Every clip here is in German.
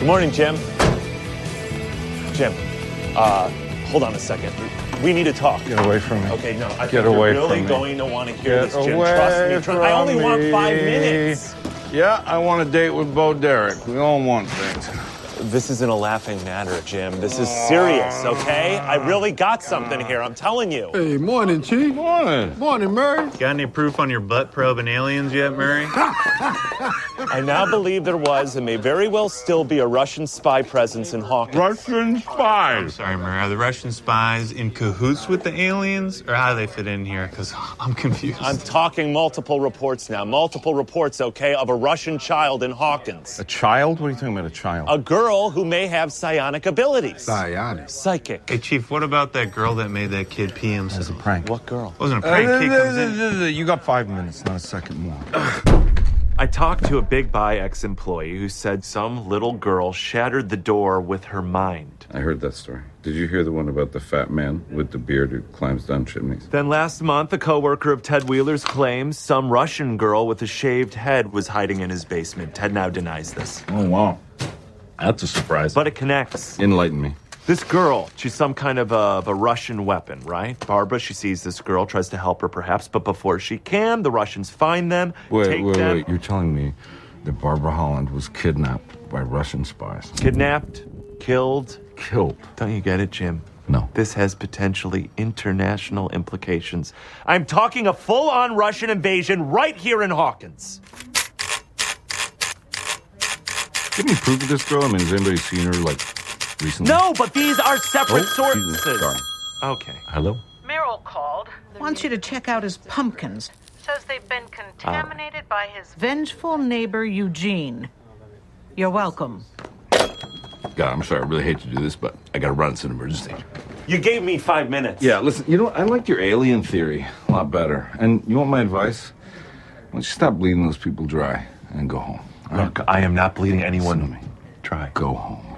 Good morning, Jim. Jim, uh, hold on a second. We need to talk. Get away from me. Okay, no, I Get think away you're really from me. going to want to hear Get this, Jim. away Trust me. I only from want five me. minutes. Yeah, I want a date with Bo Derek. We all want things. This isn't a laughing matter, Jim. This is serious, okay? I really got something here. I'm telling you. Hey, morning, Chief. Morning. Morning, Murray. Got any proof on your butt probing aliens yet, Murray? I now believe there was and may very well still be a Russian spy presence in Hawkins. Russian spies. I'm spies. sorry, Murray. Are the Russian spies in cahoots with the aliens, or how do they fit in here? Because I'm confused. I'm talking multiple reports now. Multiple reports, okay, of a Russian child in Hawkins. A child? What are you talking about, a child? A girl who may have psionic abilities. Psionic. Psychic. Hey, Chief, what about that girl that made that kid pee As a prank. What girl? It Wasn't a Uh, prank. Kid comes uh, in. uh, uh, You got five minutes, not a second more. I talked to a Big Buy ex employee who said some little girl shattered the door with her mind. I heard that story. Did you hear the one about the fat man with the beard who climbs down chimneys? Then last month, a coworker of Ted Wheeler's claims some Russian girl with a shaved head was hiding in his basement. Ted now denies this. Oh, wow. That's a surprise. But it connects. Enlighten me. This girl, she's some kind of a, of a Russian weapon, right? Barbara, she sees this girl, tries to help her perhaps, but before she can, the Russians find them, Wait, take wait, them, wait. You're telling me that Barbara Holland was kidnapped by Russian spies? kidnapped, killed. Killed? Don't you get it, Jim? No. This has potentially international implications. I'm talking a full on Russian invasion right here in Hawkins. Give me proof of this girl. I mean, has anybody seen her, like, recently? No, but these are separate Oh, excuse me. sources. Sorry. Okay. Hello? Merrill called. Wants you to check out his pumpkins. Says they've been ah. contaminated by his. Vengeful neighbor Eugene. You're welcome. God, I'm sorry. I really hate to do this, but I gotta run. It's an emergency. You gave me five minutes. Yeah, listen, you know what? I liked your alien theory a lot better. And you want my advice? Why don't you stop bleeding those people dry and go home? Look, I am not bleeding anyone. Listen to me. Try. Go home.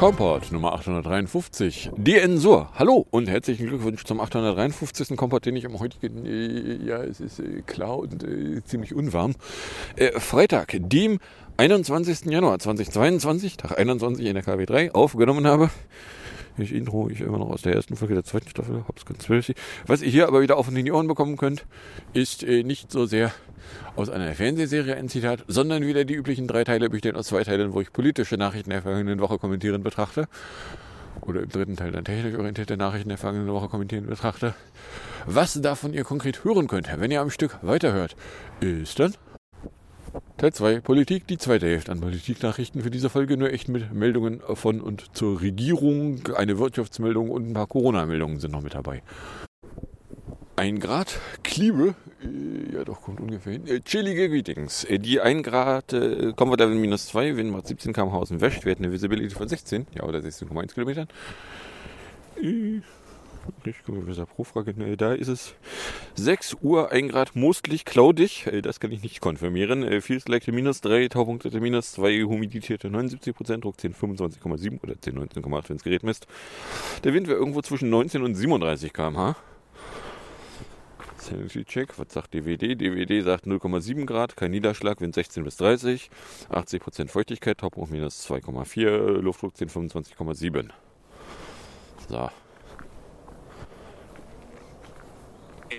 Kompott Nummer 853. DN Sur. Hallo und herzlichen Glückwunsch zum 853. Kompott, den ich am heutigen, äh, ja, es ist äh, klar und äh, ziemlich unwarm. Äh, Freitag, dem 21. Januar 2022, Tag 21 in der KW3, aufgenommen habe. Ich Intro, ich immer noch aus der ersten Folge der zweiten Staffel, hab's ganz böse. Was ihr hier aber wieder auf die Ohren bekommen könnt, ist äh, nicht so sehr aus einer Fernsehserie ein Zitat, sondern wieder die üblichen drei Teile bestehen aus zwei Teilen, wo ich politische Nachrichten der vergangenen Woche kommentieren betrachte. Oder im dritten Teil dann technisch orientierte Nachrichten der vergangenen Woche kommentieren betrachte. Was davon ihr konkret hören könnt, wenn ihr am Stück weiterhört, ist dann Teil 2 Politik, die zweite Hälfte an Politiknachrichten für diese Folge, nur echt mit Meldungen von und zur Regierung, eine Wirtschaftsmeldung und ein paar Corona-Meldungen sind noch mit dabei. Ein Grad Kliebe, äh, ja doch, kommt ungefähr hin. Äh, chillige Greetings. Äh, die 1 Grad äh, Comfort Level minus 2, Wind macht 17 km/h dem West, wir hatten eine Visibility von 16, ja oder 16,1 Kilometern. Äh, ich gucke, was pro Frage. Ne, Da ist es 6 Uhr, 1 Grad, mostlich cloudig. Das kann ich nicht konfirmieren. Äh, Feels like minus 3, Taupunktete minus 2, Humidität 79%, Druck 10, 25,7 oder 10, 19,8, wenn das Gerät misst. Der Wind wäre irgendwo zwischen 19 und 37 km/h. Sanity Check, was sagt DWD? DWD sagt 0,7 Grad, kein Niederschlag, Wind 16 bis 30, 80% Feuchtigkeit, Taupunkt minus 2,4, Luftdruck 10, 25,7. So.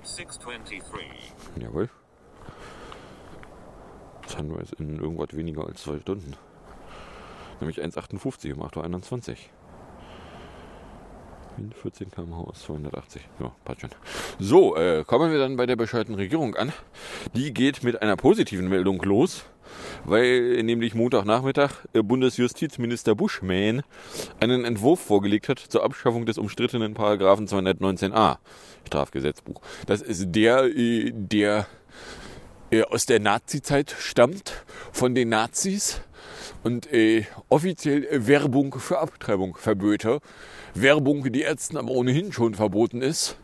It's 623. Jawohl. Sunrise in irgendwas weniger als zwei Stunden. Nämlich 1,58 um 8.21 Uhr. Wind 14 km/h aus 280. Ja, passt schon. So, äh, kommen wir dann bei der bescheuerten Regierung an. Die geht mit einer positiven Meldung los, weil nämlich Montagnachmittag äh, Bundesjustizminister Buschmann einen Entwurf vorgelegt hat zur Abschaffung des umstrittenen Paragraphen 219a Strafgesetzbuch. Das ist der, äh, der äh, aus der Nazi-Zeit stammt, von den Nazis und äh, offiziell äh, Werbung für Abtreibung verböte. Werbung, die Ärzten aber ohnehin schon verboten ist.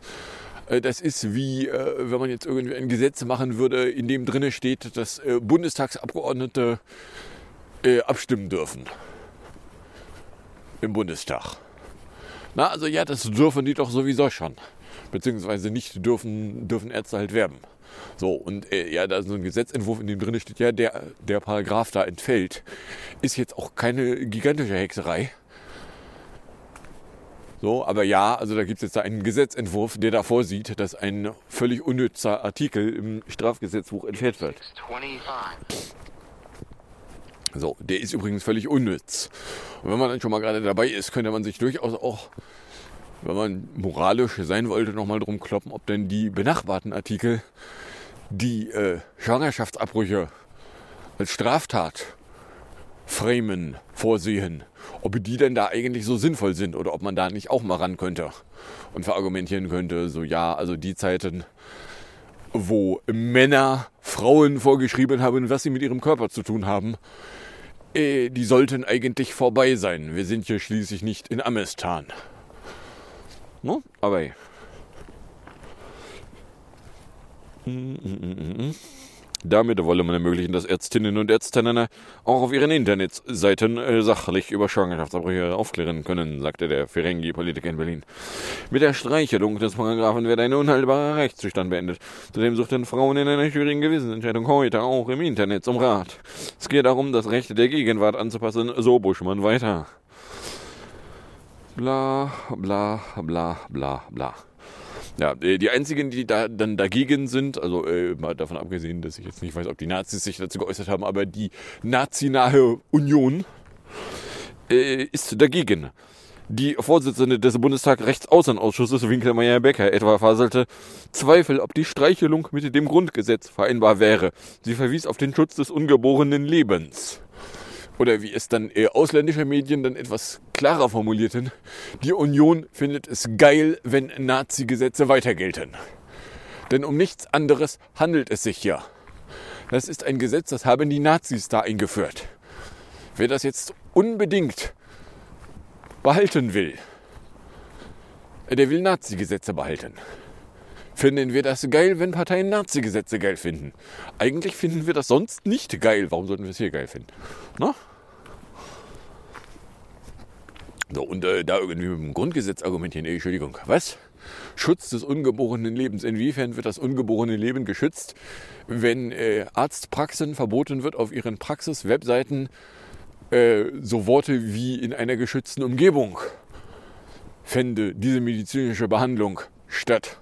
Äh, Das ist wie, äh, wenn man jetzt irgendwie ein Gesetz machen würde, in dem drinne steht, dass Bundestagsabgeordnete abstimmen dürfen. Im Bundestag. Na, also ja, das dürfen die doch sowieso schon. Beziehungsweise nicht dürfen, dürfen Ärzte halt werben. So, und äh, ja, da ist so ein Gesetzentwurf, in dem drin steht, ja, der, der Paragraph da entfällt, ist jetzt auch keine gigantische Hexerei. So, aber ja, also da gibt es jetzt da einen Gesetzentwurf, der da vorsieht, dass ein völlig unnützer Artikel im Strafgesetzbuch entfernt wird. So, der ist übrigens völlig unnütz. Und wenn man dann schon mal gerade dabei ist, könnte man sich durchaus auch, wenn man moralisch sein wollte, nochmal drum kloppen, ob denn die benachbarten Artikel, die äh, Schwangerschaftsabbrüche als Straftat framen, vorsehen, ob die denn da eigentlich so sinnvoll sind oder ob man da nicht auch mal ran könnte und verargumentieren könnte, so ja, also die Zeiten, wo Männer Frauen vorgeschrieben haben, was sie mit ihrem Körper zu tun haben, äh, die sollten eigentlich vorbei sein. Wir sind hier schließlich nicht in Amestan. No? Aber damit wolle man ermöglichen, dass Ärztinnen und Ärztinnen auch auf ihren Internetseiten äh, sachlich über Schwangerschaftsabbrüche aufklären können, sagte der Ferengi-Politiker in Berlin. Mit der Streichelung des Paragraphen werde ein unhaltbarer Rechtszustand beendet. Zudem suchten Frauen in einer schwierigen Gewissensentscheidung heute auch im Internet zum Rat. Es geht darum, das Recht der Gegenwart anzupassen, so Buschmann weiter. Bla, bla, bla, bla, bla. Ja, die einzigen, die da dann dagegen sind, also äh, mal davon abgesehen, dass ich jetzt nicht weiß, ob die Nazis sich dazu geäußert haben, aber die nazinahe Union äh, ist dagegen. Die Vorsitzende des Bundestag-Rechtsaußenausschusses, Winkelmeier-Becker, etwa faselte Zweifel, ob die Streichelung mit dem Grundgesetz vereinbar wäre. Sie verwies auf den Schutz des ungeborenen Lebens. Oder wie es dann äh, ausländische Medien dann etwas klarer formulierten, die Union findet es geil, wenn Nazi-Gesetze weiter gelten. Denn um nichts anderes handelt es sich ja. Das ist ein Gesetz, das haben die Nazis da eingeführt. Wer das jetzt unbedingt behalten will, der will Nazi-Gesetze behalten. Finden wir das geil, wenn Parteien Nazi-Gesetze geil finden? Eigentlich finden wir das sonst nicht geil. Warum sollten wir es hier geil finden? Na? So, und äh, da irgendwie mit dem Grundgesetz argumentieren, ey, Entschuldigung, was? Schutz des ungeborenen Lebens. Inwiefern wird das ungeborene Leben geschützt, wenn äh, Arztpraxen verboten wird, auf ihren Praxis-Webseiten äh, so Worte wie in einer geschützten Umgebung fände diese medizinische Behandlung statt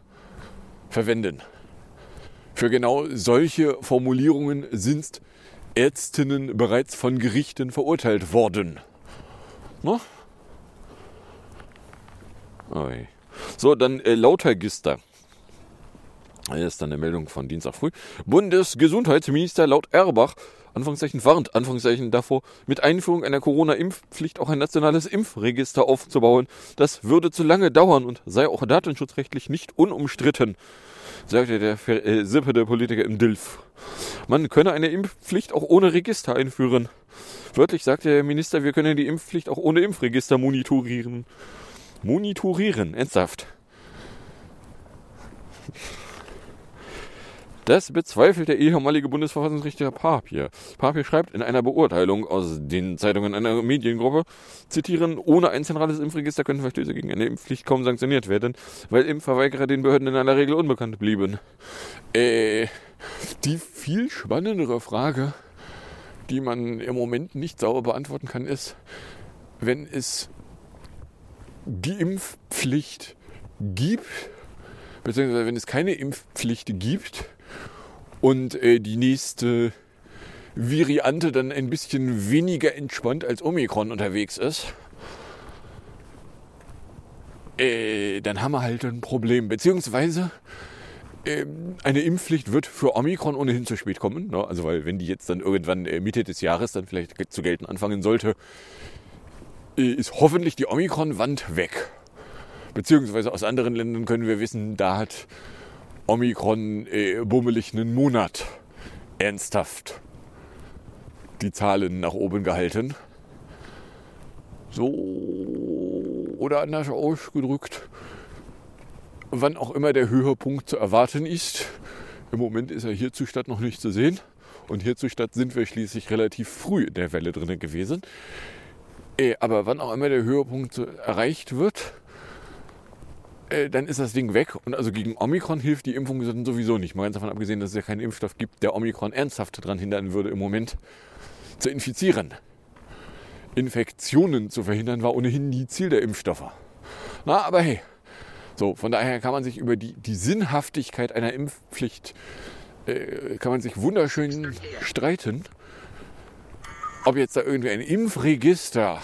verwenden. Für genau solche Formulierungen sind Ärztinnen bereits von Gerichten verurteilt worden. Ne? Oi. So, dann äh, Lautergister. Hier ist dann eine Meldung von Dienstag früh. Bundesgesundheitsminister laut Erbach, Anführungszeichen warnt, Anführungszeichen davor, mit Einführung einer Corona-Impfpflicht auch ein nationales Impfregister aufzubauen. Das würde zu lange dauern und sei auch datenschutzrechtlich nicht unumstritten, sagte der äh, sippende Politiker im DILF. Man könne eine Impfpflicht auch ohne Register einführen. Wörtlich sagte der Minister, wir können die Impfpflicht auch ohne Impfregister monitorieren. Monitorieren, ernsthaft. Das bezweifelt der ehemalige Bundesverfassungsrichter Papier. Papier schreibt in einer Beurteilung aus den Zeitungen einer Mediengruppe, zitieren, ohne ein zentrales Impfregister können Verstöße gegen eine Impfpflicht kaum sanktioniert werden, weil Impfverweigerer den Behörden in aller Regel unbekannt blieben. Äh, die viel spannendere Frage, die man im Moment nicht sauber beantworten kann, ist, wenn es die Impfpflicht gibt, beziehungsweise wenn es keine Impfpflicht gibt und äh, die nächste Variante dann ein bisschen weniger entspannt als Omikron unterwegs ist, äh, dann haben wir halt ein Problem. Beziehungsweise ähm, eine Impfpflicht wird für Omikron ohnehin zu spät kommen. Ne? Also weil wenn die jetzt dann irgendwann äh, Mitte des Jahres dann vielleicht zu gelten anfangen sollte, äh, ist hoffentlich die Omikron-Wand weg. Beziehungsweise aus anderen Ländern können wir wissen, da hat Omikron äh, bummelig einen Monat ernsthaft die Zahlen nach oben gehalten. So oder anders ausgedrückt, wann auch immer der Höhepunkt zu erwarten ist. Im Moment ist er hierzustadt noch nicht zu sehen. Und hierzustadt sind wir schließlich relativ früh in der Welle drin gewesen. Äh, aber wann auch immer der Höhepunkt erreicht wird, äh, dann ist das Ding weg. Und also gegen Omikron hilft die Impfung sowieso nicht. Mal ganz davon abgesehen, dass es ja keinen Impfstoff gibt, der Omikron ernsthaft daran hindern würde, im Moment zu infizieren. Infektionen zu verhindern war ohnehin nie Ziel der Impfstoffe. Na, aber hey, so, von daher kann man sich über die, die Sinnhaftigkeit einer Impfpflicht äh, kann man sich wunderschön streiten. Ob jetzt da irgendwie ein Impfregister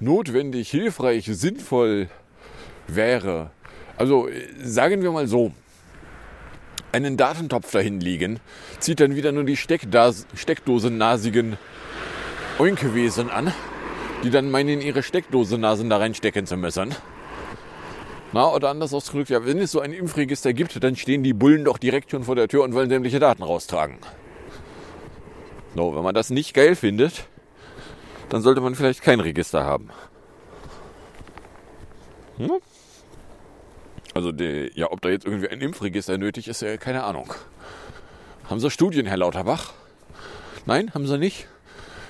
notwendig, hilfreich, sinnvoll wäre. Also sagen wir mal so, einen Datentopf dahin liegen, zieht dann wieder nur die Steckdosennasigen Oinkewesen an, die dann meinen, ihre Steckdosennasen da reinstecken zu müssen. Na, oder anders ausgedrückt, ja, wenn es so ein Impfregister gibt, dann stehen die Bullen doch direkt schon vor der Tür und wollen sämtliche Daten raustragen. So, wenn man das nicht geil findet, dann sollte man vielleicht kein Register haben. Hm? Also, die, ja, ob da jetzt irgendwie ein Impfregister nötig ist, äh, keine Ahnung. Haben Sie Studien, Herr Lauterbach? Nein, haben Sie nicht?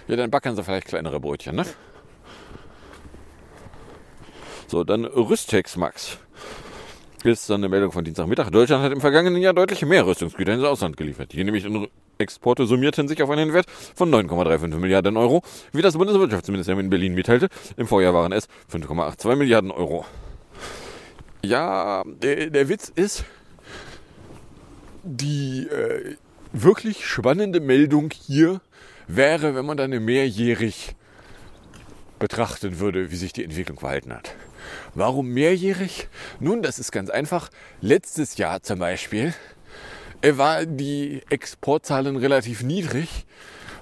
Ja, dann backen Sie vielleicht kleinere Brötchen, ne? So, dann Rüstex Max. Ist dann eine Meldung von Dienstagmittag. Deutschland hat im vergangenen Jahr deutlich mehr Rüstungsgüter ins Ausland geliefert. Die nämlich Exporte summierten sich auf einen Wert von 9,35 Milliarden Euro, wie das Bundeswirtschaftsministerium in Berlin mitteilte. Im Vorjahr waren es 5,82 Milliarden Euro. Ja, der, der Witz ist, die äh, wirklich spannende Meldung hier wäre, wenn man dann mehrjährig betrachten würde, wie sich die Entwicklung verhalten hat. Warum mehrjährig? Nun, das ist ganz einfach. Letztes Jahr zum Beispiel äh, war die Exportzahlen relativ niedrig,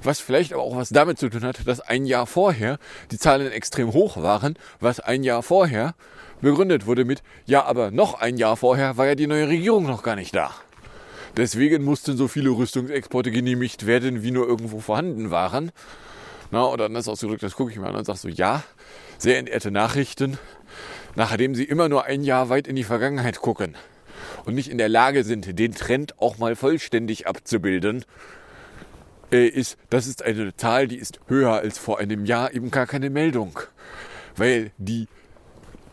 was vielleicht aber auch was damit zu tun hat, dass ein Jahr vorher die Zahlen extrem hoch waren, was ein Jahr vorher begründet wurde mit, ja, aber noch ein Jahr vorher war ja die neue Regierung noch gar nicht da. Deswegen mussten so viele Rüstungsexporte genehmigt werden, wie nur irgendwo vorhanden waren. Na, oder anders ausgedrückt, das gucke ich mir an und sage so, ja, sehr entehrte Nachrichten, nachdem sie immer nur ein Jahr weit in die Vergangenheit gucken und nicht in der Lage sind, den Trend auch mal vollständig abzubilden, äh, ist, das ist eine Zahl, die ist höher als vor einem Jahr, eben gar keine Meldung. Weil die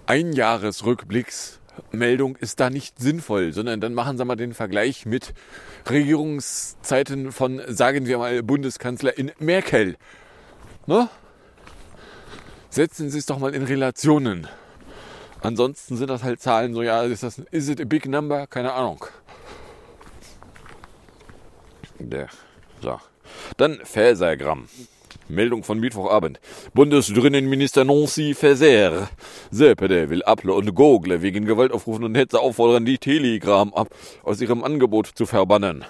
Einjahresrückblicksmeldung ist da nicht sinnvoll, sondern dann machen Sie mal den Vergleich mit Regierungszeiten von, sagen wir mal, Bundeskanzlerin Merkel. Ne? Setzen Sie es doch mal in Relationen. Ansonsten sind das halt Zahlen, so ja, ist das is it a big number? Keine Ahnung. Der, so. Dann Fäsergramm. Meldung von Mittwochabend. Bundesdrinnenminister Nancy Faeser. Sepede will Apple und Google wegen Gewalt aufrufen und Hetze auffordern, die Telegram-App aus ihrem Angebot zu verbannen.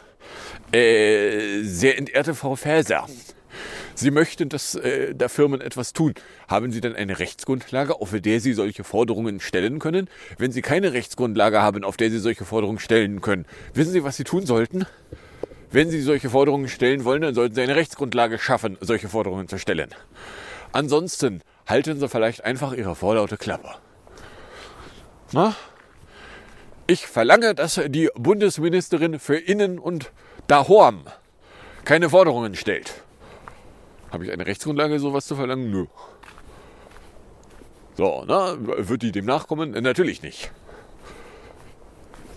Äh, sehr entehrte Frau Faeser. Sie möchten, dass äh, da Firmen etwas tun. Haben Sie denn eine Rechtsgrundlage, auf der Sie solche Forderungen stellen können? Wenn Sie keine Rechtsgrundlage haben, auf der Sie solche Forderungen stellen können, wissen Sie, was Sie tun sollten? Wenn Sie solche Forderungen stellen wollen, dann sollten Sie eine Rechtsgrundlage schaffen, solche Forderungen zu stellen. Ansonsten halten Sie vielleicht einfach Ihre vorlaute Klappe. Na? Ich verlange, dass die Bundesministerin für Innen und Dahorm keine Forderungen stellt. Habe ich eine Rechtsgrundlage, sowas zu verlangen? Nö. So, na, wird die dem nachkommen? Natürlich nicht.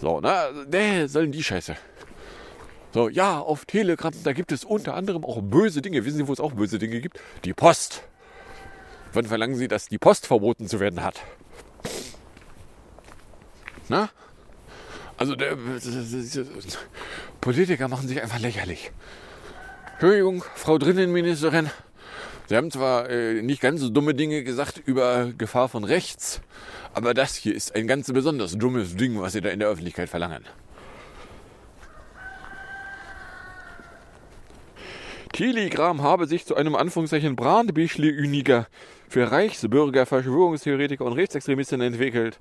So, na, nee, sollen die Scheiße. So, ja, auf Telegram, da gibt es unter anderem auch böse Dinge. Wissen Sie, wo es auch böse Dinge gibt? Die Post. Wann verlangen Sie, dass die Post verboten zu werden hat? Na? Also, der, Politiker machen sich einfach lächerlich. Entschuldigung, Frau Drinnenministerin. Sie haben zwar äh, nicht ganz so dumme Dinge gesagt über Gefahr von rechts, aber das hier ist ein ganz besonders dummes Ding, was Sie da in der Öffentlichkeit verlangen. Telegram habe sich zu einem Anführungszeichen Brandbeschleuniger für Reichsbürger, Verschwörungstheoretiker und Rechtsextremisten entwickelt,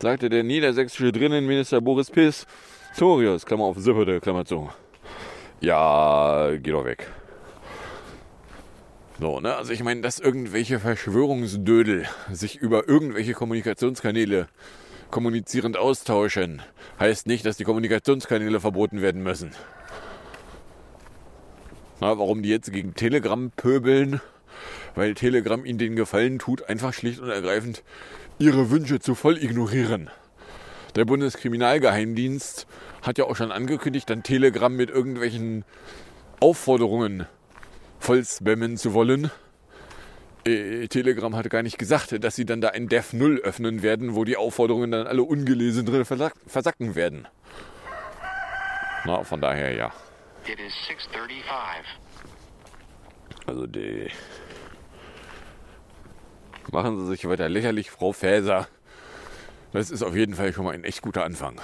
sagte der niedersächsische Drinnenminister Boris Piss. Torius, Klammer auf Sippede, Klammer zu. Ja, geh doch weg. So, ne? Also ich meine, dass irgendwelche Verschwörungsdödel sich über irgendwelche Kommunikationskanäle kommunizierend austauschen, heißt nicht, dass die Kommunikationskanäle verboten werden müssen. Na, warum die jetzt gegen Telegram pöbeln? Weil Telegram ihnen den Gefallen tut, einfach schlicht und ergreifend ihre Wünsche zu voll ignorieren. Der Bundeskriminalgeheimdienst hat ja auch schon angekündigt, dann Telegram mit irgendwelchen Aufforderungen voll spammen zu wollen. Äh, Telegram hatte gar nicht gesagt, dass sie dann da ein Dev 0 öffnen werden, wo die Aufforderungen dann alle ungelesen drin versack versacken werden. Na, von daher ja. It is 6:35. Also die. Machen Sie sich weiter lächerlich, Frau Fäser. Das ist auf jeden Fall schon mal ein echt guter Anfang.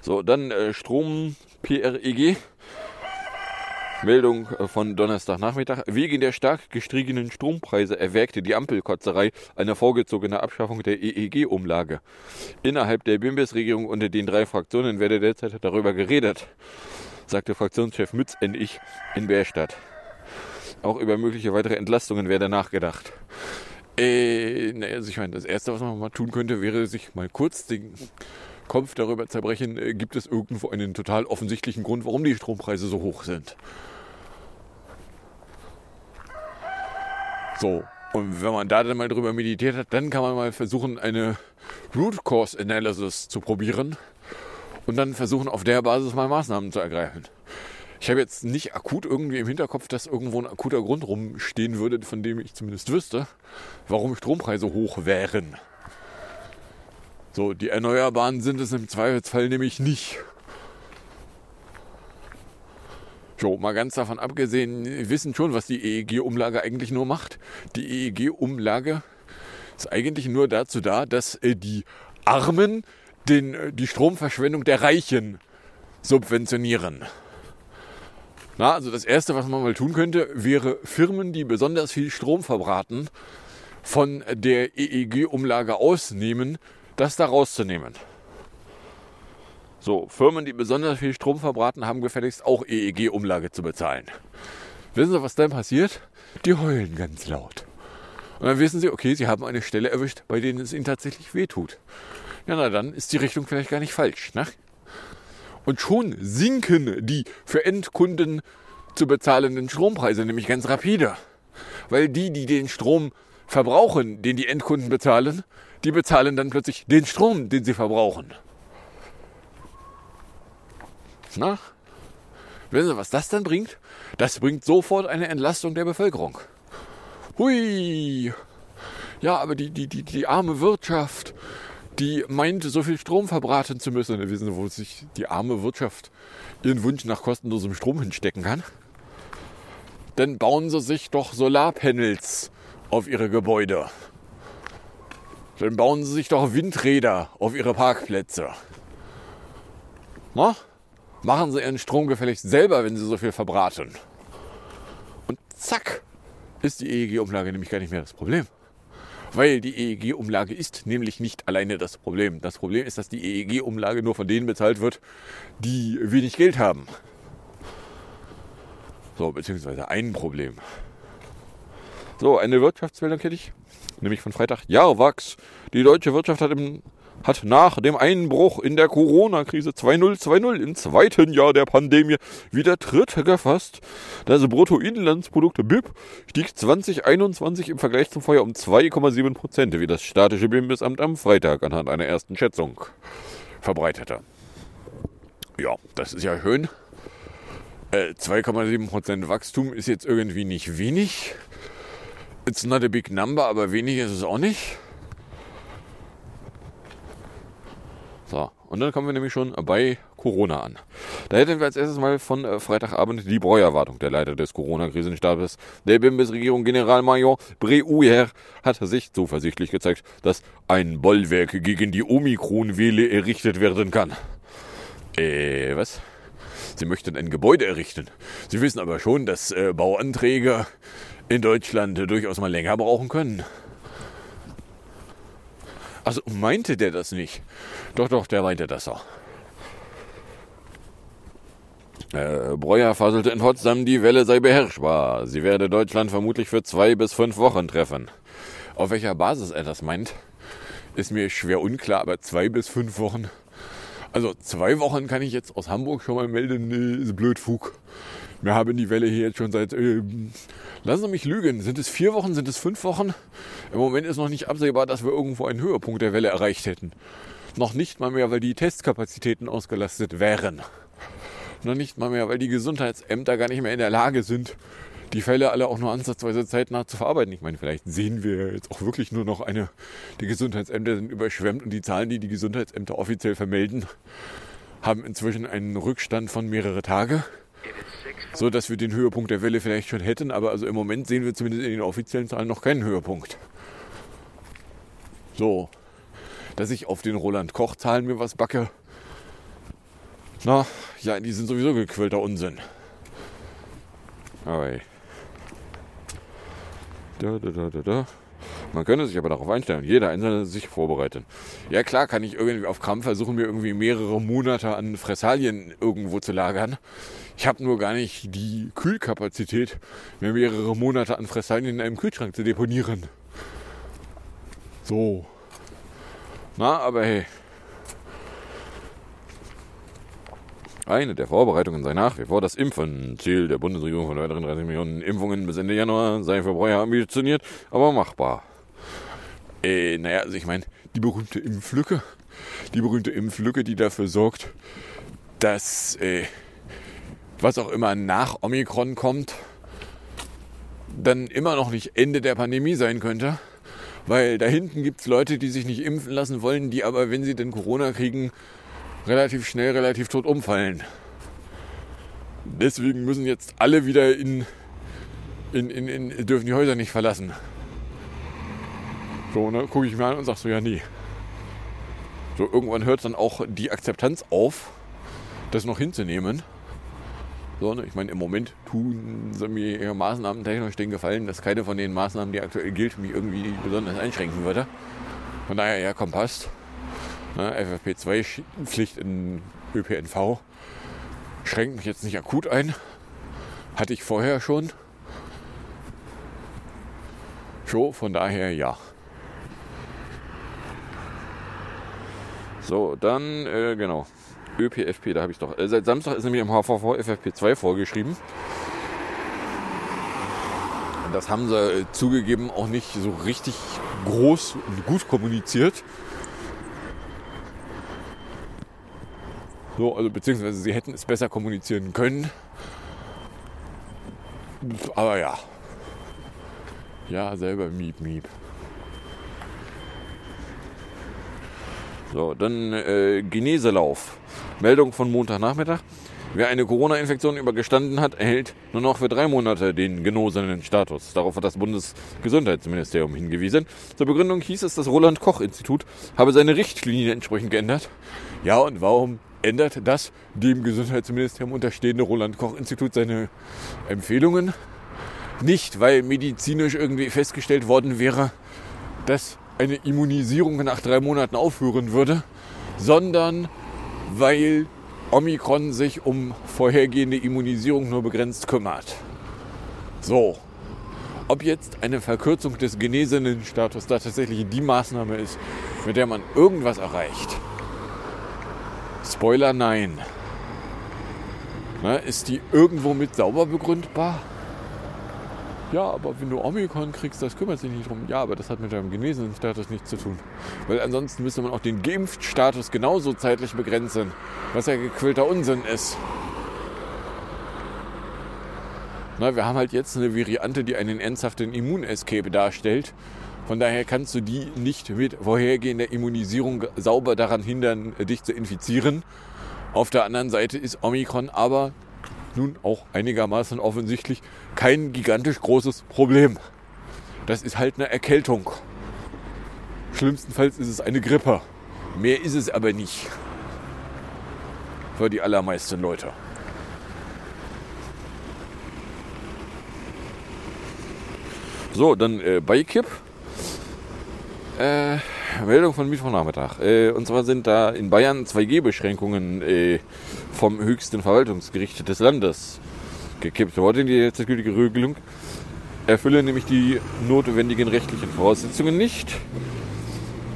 So, dann äh, Strom PREG. Meldung äh, von Donnerstagnachmittag. Wegen der stark gestiegenen Strompreise erwägte die Ampelkotzerei eine vorgezogene Abschaffung der EEG-Umlage. Innerhalb der Bimbes-Regierung unter den drei Fraktionen werde derzeit darüber geredet, sagte Fraktionschef Mütz in ich in Bärstadt. Auch über mögliche weitere Entlastungen werde nachgedacht. Äh, naja, also ich meine, das Erste, was man mal tun könnte, wäre sich mal kurz den Kopf darüber zerbrechen, äh, gibt es irgendwo einen total offensichtlichen Grund, warum die Strompreise so hoch sind. So, und wenn man da dann mal drüber meditiert hat, dann kann man mal versuchen, eine Root Cause Analysis zu probieren und dann versuchen, auf der Basis mal Maßnahmen zu ergreifen. Ich habe jetzt nicht akut irgendwie im Hinterkopf, dass irgendwo ein akuter Grund rumstehen würde, von dem ich zumindest wüsste, warum Strompreise hoch wären. So, die Erneuerbaren sind es im Zweifelsfall nämlich nicht. So, mal ganz davon abgesehen, wir wissen schon, was die EEG-Umlage eigentlich nur macht. Die EEG-Umlage ist eigentlich nur dazu da, dass äh, die Armen den, äh, die Stromverschwendung der Reichen subventionieren. Na, also das Erste, was man mal tun könnte, wäre Firmen, die besonders viel Strom verbraten, von der EEG-Umlage ausnehmen, das da rauszunehmen. So, Firmen, die besonders viel Strom verbraten, haben gefälligst auch EEG-Umlage zu bezahlen. Wissen Sie, was dann passiert? Die heulen ganz laut. Und dann wissen sie, okay, sie haben eine Stelle erwischt, bei denen es ihnen tatsächlich wehtut. Ja, na dann ist die Richtung vielleicht gar nicht falsch. Ne? Und schon sinken die für Endkunden zu bezahlenden Strompreise nämlich ganz rapide. Weil die, die den Strom verbrauchen, den die Endkunden bezahlen, die bezahlen dann plötzlich den Strom, den sie verbrauchen. Na? Wissen Sie, was das dann bringt? Das bringt sofort eine Entlastung der Bevölkerung. Hui! Ja, aber die, die, die, die arme Wirtschaft, die meint, so viel Strom verbraten zu müssen. Wir wissen, wo sich die arme Wirtschaft ihren Wunsch nach kostenlosem Strom hinstecken kann. Dann bauen sie sich doch Solarpanels auf ihre Gebäude. Dann bauen sie sich doch Windräder auf ihre Parkplätze. Na? Machen sie ihren Strom gefälligst selber, wenn sie so viel verbraten. Und zack, ist die EEG-Umlage nämlich gar nicht mehr das Problem. Weil die EEG-Umlage ist nämlich nicht alleine das Problem. Das Problem ist, dass die EEG-Umlage nur von denen bezahlt wird, die wenig Geld haben. So, beziehungsweise ein Problem. So, eine Wirtschaftsmeldung hätte ich, nämlich von Freitag. Jarwachs. Die deutsche Wirtschaft hat, im, hat nach dem Einbruch in der Corona-Krise 2020 im zweiten Jahr der Pandemie wieder Tritt gefasst. Das Bruttoinlandsprodukt BIP stieg 2021 im Vergleich zum Vorjahr um 2,7 Prozent, wie das statische Bundesamt am Freitag anhand einer ersten Schätzung verbreitete. Ja, das ist ja schön. Äh, 2,7% Wachstum ist jetzt irgendwie nicht wenig. It's not a big number, aber wenig ist es auch nicht. So, und dann kommen wir nämlich schon bei Corona an. Da hätten wir als erstes mal von äh, Freitagabend die Breuerwartung. Der Leiter des Corona-Krisenstabes der Bundesregierung, Generalmajor Breuer, hat sich zuversichtlich gezeigt, dass ein Bollwerk gegen die Omikron-Welle errichtet werden kann. Äh, was? Sie möchten ein Gebäude errichten. Sie wissen aber schon, dass äh, Bauanträge in Deutschland durchaus mal länger brauchen können. Also meinte der das nicht? Doch, doch, der meinte das auch. Äh, Breuer faselte in Potsdam, die Welle sei beherrschbar. Sie werde Deutschland vermutlich für zwei bis fünf Wochen treffen. Auf welcher Basis er das meint, ist mir schwer unklar, aber zwei bis fünf Wochen. Also zwei Wochen kann ich jetzt aus Hamburg schon mal melden, nee, ist Blödfug. Wir haben die Welle hier jetzt schon seit. Äh, lassen Sie mich lügen. Sind es vier Wochen? Sind es fünf Wochen? Im Moment ist noch nicht absehbar, dass wir irgendwo einen Höhepunkt der Welle erreicht hätten. Noch nicht mal mehr, weil die Testkapazitäten ausgelastet wären. Noch nicht mal mehr, weil die Gesundheitsämter gar nicht mehr in der Lage sind, die Fälle alle auch nur ansatzweise zeitnah zu verarbeiten. Ich meine, vielleicht sehen wir jetzt auch wirklich nur noch eine, die Gesundheitsämter sind überschwemmt und die Zahlen, die die Gesundheitsämter offiziell vermelden, haben inzwischen einen Rückstand von mehrere Tage. So dass wir den Höhepunkt der Welle vielleicht schon hätten, aber also im Moment sehen wir zumindest in den offiziellen Zahlen noch keinen Höhepunkt. So, dass ich auf den Roland Koch Zahlen mir was backe. Na, ja, die sind sowieso gequillter Unsinn. Aber. Da, da, da, da, da. Man könnte sich aber darauf einstellen, jeder Einzelne sich vorbereiten. Ja klar kann ich irgendwie auf Krampf versuchen, mir irgendwie mehrere Monate an Fressalien irgendwo zu lagern. Ich habe nur gar nicht die Kühlkapazität, mir mehrere Monate an Fressalien in einem Kühlschrank zu deponieren. So. Na, aber hey. Eine der Vorbereitungen sei nach wie vor das Impfen. Ziel der Bundesregierung von weiteren 30 Millionen Impfungen bis Ende Januar sei für Breuer ambitioniert, aber machbar. Äh, naja, also ich meine, die berühmte Impflücke, die berühmte Impflücke, die dafür sorgt, dass äh, was auch immer nach Omikron kommt, dann immer noch nicht Ende der Pandemie sein könnte. Weil da hinten gibt es Leute, die sich nicht impfen lassen wollen, die aber, wenn sie denn Corona kriegen, relativ schnell, relativ tot umfallen. Deswegen müssen jetzt alle wieder in, in, in, in dürfen die Häuser nicht verlassen. So, ne, gucke ich mir an und sag so, ja, nee. So, irgendwann hört dann auch die Akzeptanz auf, das noch hinzunehmen. So, ne, ich meine, im Moment tun sie mir ihre Maßnahmen technisch den Gefallen, dass keine von den Maßnahmen, die aktuell gilt, mich irgendwie besonders einschränken würde. Von daher, ja, komm, passt. Ne, FFP2-Pflicht in ÖPNV schränkt mich jetzt nicht akut ein. Hatte ich vorher schon. So, von daher ja. So, dann, äh, genau. ÖPFP, da habe ich doch. Äh, seit Samstag ist nämlich im HVV FFP2 vorgeschrieben. Und das haben sie äh, zugegeben auch nicht so richtig groß und gut kommuniziert. So, also beziehungsweise sie hätten es besser kommunizieren können. Aber ja. Ja, selber miep, miep. So, dann äh, Geneselauf. Meldung von Montagnachmittag. Wer eine Corona-Infektion übergestanden hat, erhält nur noch für drei Monate den genosenen Status. Darauf hat das Bundesgesundheitsministerium hingewiesen. Zur Begründung hieß es, das Roland-Koch-Institut habe seine Richtlinien entsprechend geändert. Ja, und warum ändert das dem Gesundheitsministerium unterstehende Roland-Koch-Institut seine Empfehlungen? Nicht, weil medizinisch irgendwie festgestellt worden wäre, dass eine Immunisierung nach drei Monaten aufhören würde, sondern weil Omikron sich um vorhergehende Immunisierung nur begrenzt kümmert. So, ob jetzt eine Verkürzung des genesenen Status da tatsächlich die Maßnahme ist, mit der man irgendwas erreicht. Spoiler, nein. Na, ist die irgendwo mit sauber begründbar? Ja, aber wenn du Omikron kriegst, das kümmert sich nicht drum. Ja, aber das hat mit deinem genesenen Status nichts zu tun. Weil ansonsten müsste man auch den Geimpft-Status genauso zeitlich begrenzen, was ja gequillter Unsinn ist. Na, wir haben halt jetzt eine Variante, die einen ernsthaften Immunescape darstellt. Von daher kannst du die nicht mit vorhergehender Immunisierung sauber daran hindern, dich zu infizieren. Auf der anderen Seite ist Omikron aber nun auch einigermaßen offensichtlich kein gigantisch großes Problem. Das ist halt eine Erkältung. Schlimmstenfalls ist es eine Grippe. Mehr ist es aber nicht. Für die allermeisten Leute. So, dann äh, Beikipp. Äh, Meldung von Mittwochnachmittag. Äh, und zwar sind da in Bayern 2G-Beschränkungen äh, vom höchsten Verwaltungsgericht des Landes gekippt worden. Die jetzt gültige Regelung erfüllen nämlich die notwendigen rechtlichen Voraussetzungen nicht.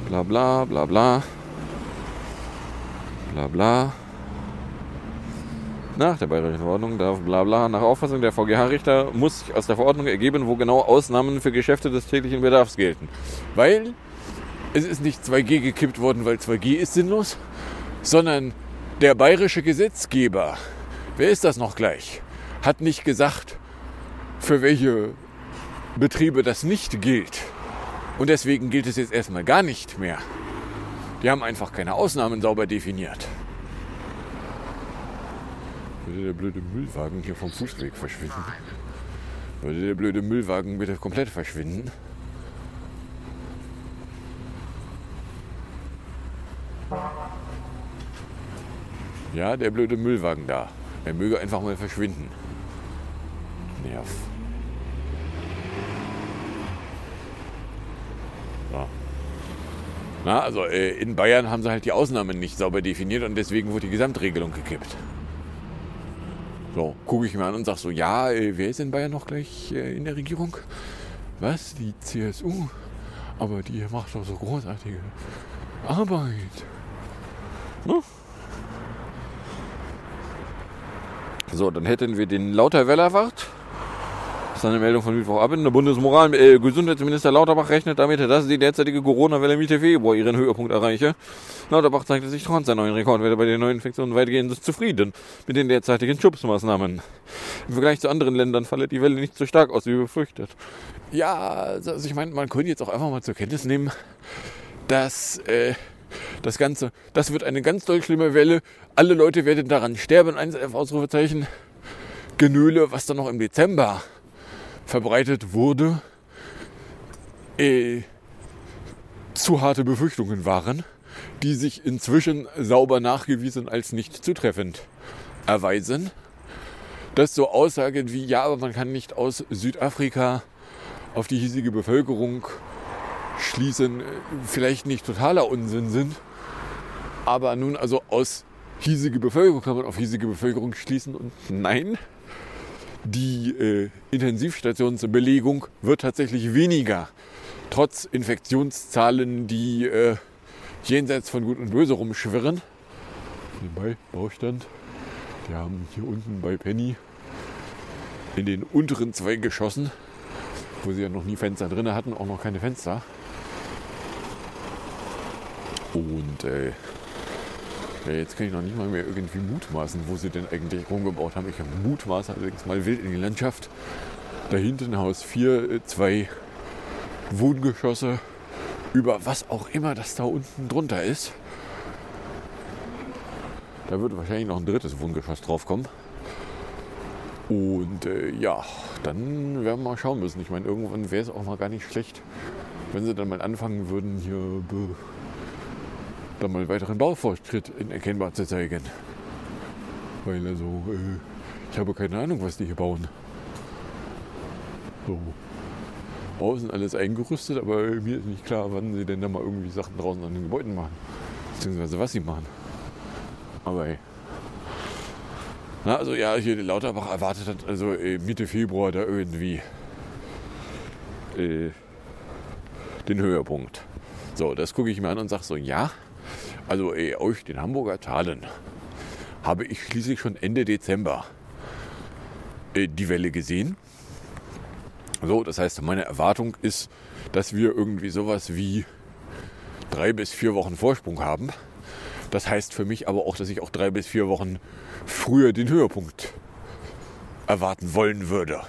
Bla bla bla bla. Bla bla. Nach der bayerischen Verordnung darf bla bla. Nach Auffassung der VGH-Richter muss sich aus der Verordnung ergeben, wo genau Ausnahmen für Geschäfte des täglichen Bedarfs gelten. Weil es ist nicht 2G gekippt worden, weil 2G ist sinnlos, sondern der bayerische Gesetzgeber, wer ist das noch gleich, hat nicht gesagt, für welche Betriebe das nicht gilt. Und deswegen gilt es jetzt erstmal gar nicht mehr. Die haben einfach keine Ausnahmen sauber definiert. Würde der blöde Müllwagen hier vom Fußweg verschwinden? Würde der blöde Müllwagen bitte komplett verschwinden? Ja, der blöde Müllwagen da. Er möge einfach mal verschwinden. Nerv. So. Na, also äh, in Bayern haben sie halt die Ausnahmen nicht sauber definiert und deswegen wurde die Gesamtregelung gekippt. So, gucke ich mir an und sage so, ja, äh, wer ist in Bayern noch gleich äh, in der Regierung? Was? Die CSU? Aber die macht doch so großartige Arbeit. Hm? So, dann hätten wir den Lauter-Wellerwart. Das ist eine Meldung von Mittwochabend. Der Bundesmoral äh, Gesundheitsminister Lauterbach rechnet damit, dass die derzeitige Corona-Welle Mitte Februar ihren Höhepunkt erreiche. Lauterbach zeigte sich trotz der neuen Rekordwerte bei den neuen Infektionen weitgehend zufrieden mit den derzeitigen Schutzmaßnahmen. Im Vergleich zu anderen Ländern falle die Welle nicht so stark aus wie befürchtet. Ja, also ich meine, man könnte jetzt auch einfach mal zur Kenntnis nehmen, dass äh, das Ganze, das wird eine ganz doll schlimme Welle. Alle Leute werden daran sterben. Eins Ausrufezeichen. Genöle, was dann noch im Dezember verbreitet wurde, äh, zu harte Befürchtungen waren, die sich inzwischen sauber nachgewiesen als nicht zutreffend erweisen. Dass so Aussagen wie, ja, aber man kann nicht aus Südafrika auf die hiesige Bevölkerung schließen, äh, vielleicht nicht totaler Unsinn sind, aber nun also aus hiesige Bevölkerung kann man auf hiesige Bevölkerung schließen und nein, die äh, Intensivstationsbelegung wird tatsächlich weniger, trotz Infektionszahlen, die äh, jenseits von Gut und Böse rumschwirren. Nebenbei, Baustand. Die haben hier unten bei Penny in den unteren zwei Geschossen, wo sie ja noch nie Fenster drin hatten, auch noch keine Fenster. Und äh, jetzt kann ich noch nicht mal mehr irgendwie mutmaßen, wo sie denn eigentlich rumgebaut haben. Ich habe mutmaßen allerdings mal wild in die Landschaft. Da hinten Haus 4, äh, zwei Wohngeschosse über was auch immer das da unten drunter ist. Da wird wahrscheinlich noch ein drittes Wohngeschoss draufkommen. Und äh, ja, dann werden wir mal schauen müssen. Ich meine, irgendwann wäre es auch mal gar nicht schlecht, wenn sie dann mal anfangen würden, hier dann mal weiteren Baufortschritt erkennbar zu zeigen. Weil also, äh, ich habe keine Ahnung, was die hier bauen. So. Außen alles eingerüstet, aber mir ist nicht klar, wann sie denn da mal irgendwie Sachen draußen an den Gebäuden machen. Beziehungsweise was sie machen. Aber ey. Na, also ja, hier Lauterbach erwartet hat, also äh, Mitte Februar da irgendwie äh, den Höhepunkt. So, das gucke ich mir an und sage so, ja, also euch den Hamburger Zahlen habe ich schließlich schon Ende Dezember äh, die Welle gesehen. So, das heißt, meine Erwartung ist, dass wir irgendwie sowas wie drei bis vier Wochen Vorsprung haben. Das heißt für mich aber auch, dass ich auch drei bis vier Wochen früher den Höhepunkt erwarten wollen würde.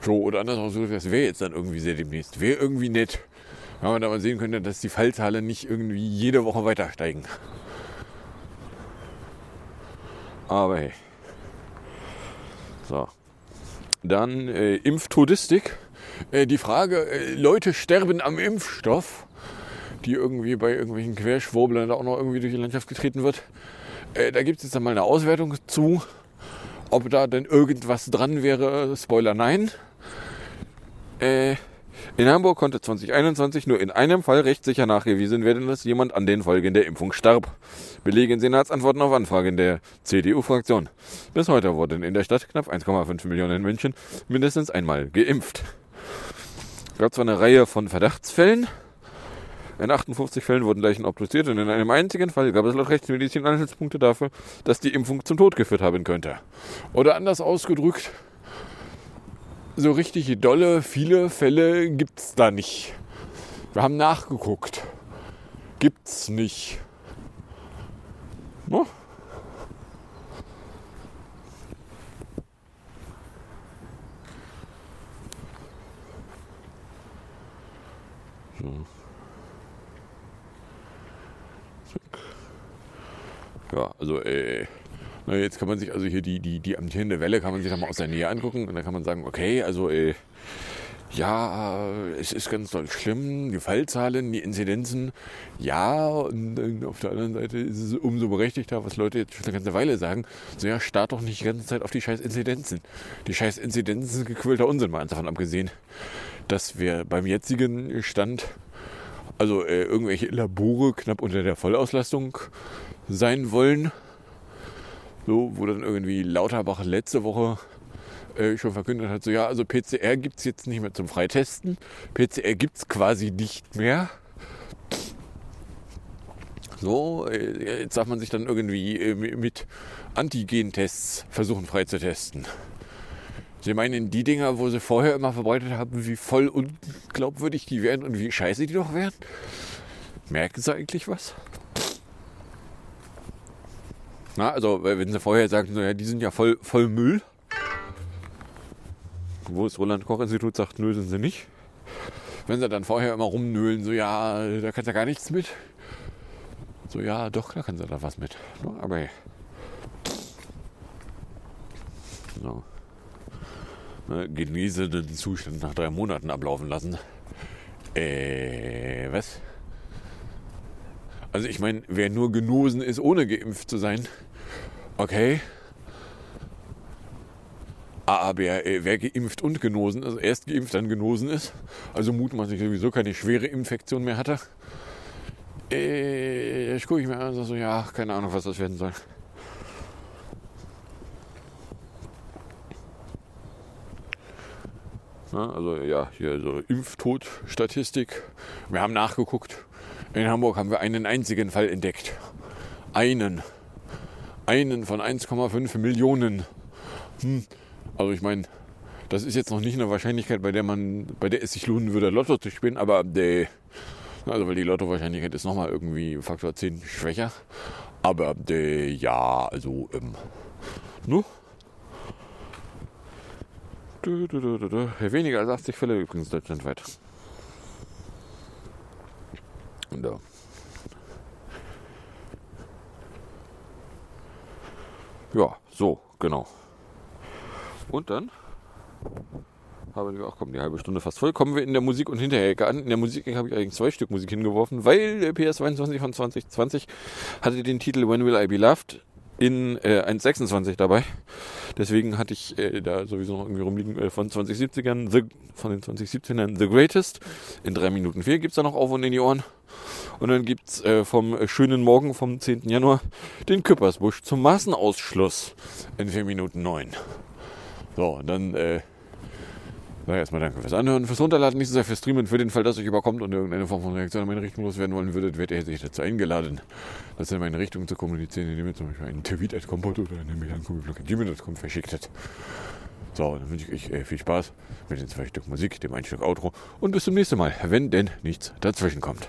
So, oder anders ausgedrückt, das wäre jetzt dann irgendwie sehr demnächst. Wäre irgendwie nett, wenn man da mal sehen könnte, dass die Fallzahlen nicht irgendwie jede Woche weiter steigen. Aber hey. So. Dann äh, Impftodistik. Äh, die Frage, äh, Leute sterben am Impfstoff, die irgendwie bei irgendwelchen Querschwurblern da auch noch irgendwie durch die Landschaft getreten wird. Äh, da gibt es jetzt mal eine Auswertung zu, ob da denn irgendwas dran wäre. Spoiler, nein. In Hamburg konnte 2021 nur in einem Fall rechtssicher nachgewiesen werden, dass jemand an den Folgen der Impfung starb. Belege in Senatsantworten auf Anfragen der CDU-Fraktion. Bis heute wurden in der Stadt knapp 1,5 Millionen Menschen mindestens einmal geimpft. Es gab zwar eine Reihe von Verdachtsfällen, in 58 Fällen wurden Leichen obduziert und in einem einzigen Fall gab es laut Rechtsmedizin Anhaltspunkte dafür, dass die Impfung zum Tod geführt haben könnte. Oder anders ausgedrückt, so richtig dolle, viele Fälle gibt's da nicht. Wir haben nachgeguckt. Gibt's nicht. No? So. Ja, also äh, na, jetzt kann man sich also hier die, die, die amtierende Welle kann man sich da mal aus der Nähe angucken und dann kann man sagen, okay, also äh, ja, es ist ganz doll schlimm, die Fallzahlen, die Inzidenzen, ja, und, und auf der anderen Seite ist es umso berechtigter, was Leute jetzt schon eine ganze Weile sagen, so ja, start doch nicht die ganze Zeit auf die scheiß Inzidenzen. Die scheiß Inzidenzen sind gequälter Unsinn, mal davon abgesehen, dass wir beim jetzigen Stand, also äh, irgendwelche Labore knapp unter der Vollauslastung sein wollen. So, wo dann irgendwie Lauterbach letzte Woche äh, schon verkündet hat, so ja, also PCR gibt es jetzt nicht mehr zum Freitesten. PCR gibt es quasi nicht mehr. So, äh, jetzt darf man sich dann irgendwie äh, mit Antigen-Tests versuchen freizutesten. Sie meinen die Dinger, wo sie vorher immer verbreitet haben, wie voll unglaubwürdig die wären und wie scheiße die doch wären? Merken sie eigentlich was? Na, also wenn sie vorher sagen, so, ja, die sind ja voll, voll Müll. Wo das Roland-Koch-Institut sagt, nö, sind sie nicht. Wenn sie dann vorher immer rumnöhlen, so ja, da kannst du gar nichts mit. So ja, doch, da kannst du da was mit. Aber hey. So. Ne, genieße den Zustand nach drei Monaten ablaufen lassen. Äh, was? Also ich meine, wer nur genosen ist, ohne geimpft zu sein, okay. Aber äh, wer geimpft und genosen, also erst geimpft, dann genosen ist, also mutmaßlich sowieso keine schwere Infektion mehr hatte, äh, ich gucke ich mir an, so, ja, keine Ahnung, was das werden soll. Also ja, hier so Impftod-Statistik. Wir haben nachgeguckt. In Hamburg haben wir einen einzigen Fall entdeckt. Einen. Einen von 1,5 Millionen. Hm. Also ich meine, das ist jetzt noch nicht eine Wahrscheinlichkeit, bei der man, bei der es sich lohnen würde, Lotto zu spielen, aber der, also weil die Lotto-Wahrscheinlichkeit ist nochmal irgendwie Faktor 10 schwächer. Aber der, ja, also, ähm, ne? Du, du, du, du. Weniger als 80 Fälle übrigens deutschlandweit. Und da. Ja, so, genau. Und dann haben wir auch komm, die halbe Stunde fast voll. Kommen wir in der Musik- und Hinterecke an. In der Musik habe ich eigentlich zwei Stück Musik hingeworfen, weil der PS22 von 2020 hatte den Titel When Will I Be Loved in äh, 1.26 dabei. Deswegen hatte ich äh, da sowieso noch irgendwie rumliegen äh, von 2070ern, the, von den 2017ern The Greatest. In 3 Minuten 4 gibt es da noch auf und in die Ohren. Und dann gibt es äh, vom schönen Morgen vom 10. Januar den Küppersbusch zum Massenausschluss in 4 Minuten 9. So, dann äh, sag erstmal danke fürs Anhören, fürs Runterladen, nicht so sehr fürs Streamen. Für den Fall, dass euch überkommt und irgendeine Form von Reaktion in meine Richtung loswerden wollen würdet, werdet ihr dazu eingeladen, das in meine Richtung zu kommunizieren, indem ihr zum Beispiel einen Tweet oder eine Mail an verschickt hat. So, dann wünsche ich euch äh, viel Spaß mit den zwei Stück Musik, dem ein Stück Outro und bis zum nächsten Mal, wenn denn nichts dazwischen kommt.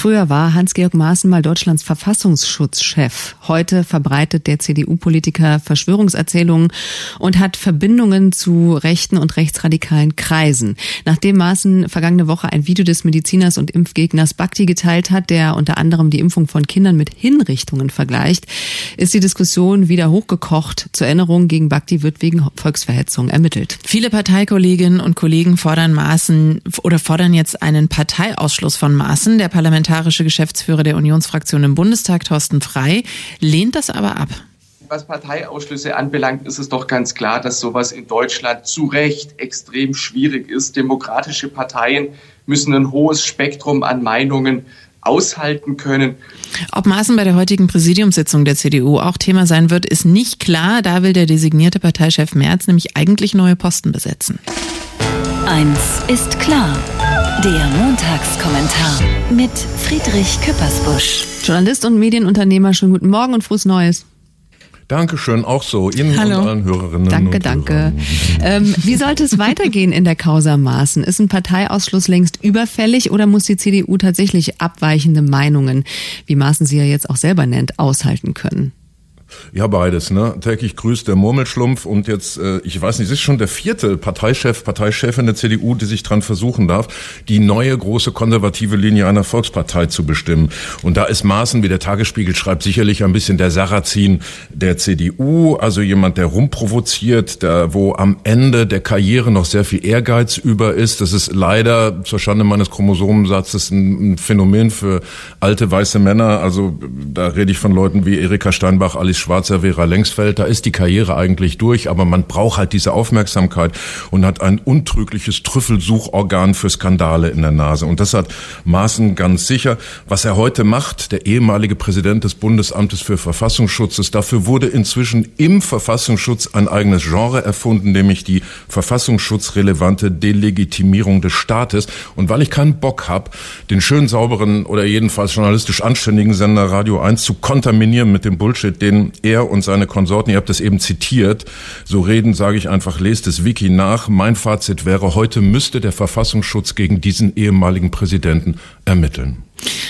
Früher war Hans-Georg Maaßen mal Deutschlands Verfassungsschutzchef. Heute verbreitet der CDU-Politiker Verschwörungserzählungen und hat Verbindungen zu rechten und rechtsradikalen Kreisen. Nachdem Maaßen vergangene Woche ein Video des Mediziners und Impfgegners Bakti geteilt hat, der unter anderem die Impfung von Kindern mit Hinrichtungen vergleicht, ist die Diskussion wieder hochgekocht. Zur Erinnerung, gegen Bakti wird wegen Volksverhetzung ermittelt. Viele Parteikolleginnen und Kollegen fordern Maaßen oder fordern jetzt einen Parteiausschluss von Maaßen. Der parlamentarische Geschäftsführer der Unionsfraktion im Bundestag, Thorsten Frei, lehnt das aber ab. Was Parteiausschlüsse anbelangt, ist es doch ganz klar, dass sowas in Deutschland zu Recht extrem schwierig ist. Demokratische Parteien müssen ein hohes Spektrum an Meinungen aushalten können. Ob Maaßen bei der heutigen Präsidiumssitzung der CDU auch Thema sein wird, ist nicht klar. Da will der designierte Parteichef Merz nämlich eigentlich neue Posten besetzen. Eins ist klar. Der Montagskommentar mit Friedrich Küppersbusch. Journalist und Medienunternehmer, schönen guten Morgen und frohes Neues. Dankeschön, auch so. Ihnen Hallo. und allen Hörerinnen Danke, und danke. Ähm, wie sollte es weitergehen in der Causa Maaßen? Ist ein Parteiausschluss längst überfällig oder muss die CDU tatsächlich abweichende Meinungen, wie Maaßen sie ja jetzt auch selber nennt, aushalten können? Ja, beides, ne? Täglich grüßt der Murmelschlumpf und jetzt, äh, ich weiß nicht, es ist schon der vierte Parteichef, Parteichefin der CDU, die sich dran versuchen darf, die neue große konservative Linie einer Volkspartei zu bestimmen. Und da ist Maaßen, wie der Tagesspiegel schreibt, sicherlich ein bisschen der Sarrazin der CDU, also jemand, der rumprovoziert, der, wo am Ende der Karriere noch sehr viel Ehrgeiz über ist. Das ist leider zur Schande meines Chromosomensatzes ein, ein Phänomen für alte weiße Männer. Also da rede ich von Leuten wie Erika Steinbach, Alice Schwarzer, Vera Lengsfeld, da ist die Karriere eigentlich durch, aber man braucht halt diese Aufmerksamkeit und hat ein untrügliches Trüffelsuchorgan für Skandale in der Nase. Und das hat Maaßen ganz sicher. Was er heute macht, der ehemalige Präsident des Bundesamtes für Verfassungsschutz, dafür wurde inzwischen im Verfassungsschutz ein eigenes Genre erfunden, nämlich die verfassungsschutzrelevante Delegitimierung des Staates. Und weil ich keinen Bock habe, den schön sauberen oder jedenfalls journalistisch anständigen Sender Radio 1 zu kontaminieren mit dem Bullshit, den er und seine Konsorten, ihr habt das eben zitiert, so reden, sage ich einfach, lest das Wiki nach. Mein Fazit wäre, heute müsste der Verfassungsschutz gegen diesen ehemaligen Präsidenten ermitteln.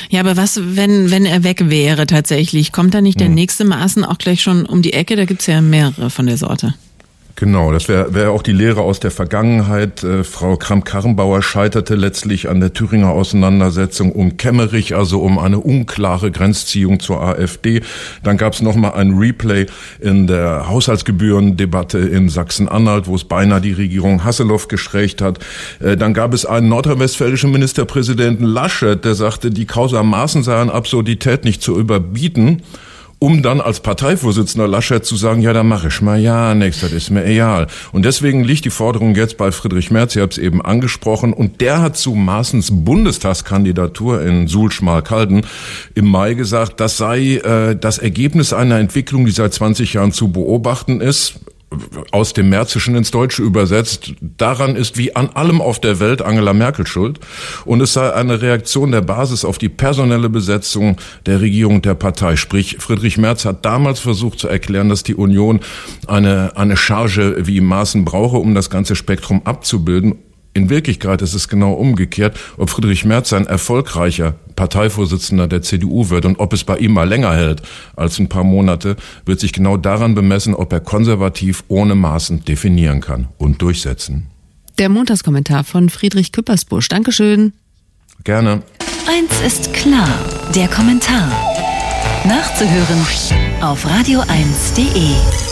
Ja, aber was, wenn, wenn er weg wäre tatsächlich? Kommt da nicht der nächste Maaßen auch gleich schon um die Ecke? Da gibt's ja mehrere von der Sorte. Genau, das wäre wär auch die Lehre aus der Vergangenheit. Äh, Frau Kramp-Karrenbauer scheiterte letztlich an der Thüringer Auseinandersetzung um Kemmerich, also um eine unklare Grenzziehung zur AfD. Dann gab es nochmal ein Replay in der Haushaltsgebührendebatte in Sachsen-Anhalt, wo es beinahe die Regierung Hasselhoff geschwächt hat. Äh, dann gab es einen nordrhein-westfälischen Ministerpräsidenten Laschet, der sagte, die Causa Maßen sei an Absurdität nicht zu überbieten um dann als Parteivorsitzender Laschet zu sagen, ja, da mache ich mal ja nichts, das ist mir egal. Und deswegen liegt die Forderung jetzt bei Friedrich Merz, ihr habt es eben angesprochen, und der hat zu Maaßens Bundestagskandidatur in Suhl-Schmalkalden im Mai gesagt, das sei äh, das Ergebnis einer Entwicklung, die seit 20 Jahren zu beobachten ist aus dem Märzischen ins Deutsche übersetzt, daran ist wie an allem auf der Welt Angela Merkel schuld. Und es sei eine Reaktion der Basis auf die personelle Besetzung der Regierung der Partei. Sprich, Friedrich Merz hat damals versucht zu erklären, dass die Union eine, eine Charge wie Maßen brauche, um das ganze Spektrum abzubilden. In Wirklichkeit ist es genau umgekehrt, ob Friedrich Merz ein erfolgreicher Parteivorsitzender der CDU wird und ob es bei ihm mal länger hält als ein paar Monate, wird sich genau daran bemessen, ob er konservativ ohne Maßen definieren kann und durchsetzen. Der Montagskommentar von Friedrich Küppersbusch. Dankeschön. Gerne. Eins ist klar, der Kommentar. Nachzuhören auf radio1.de.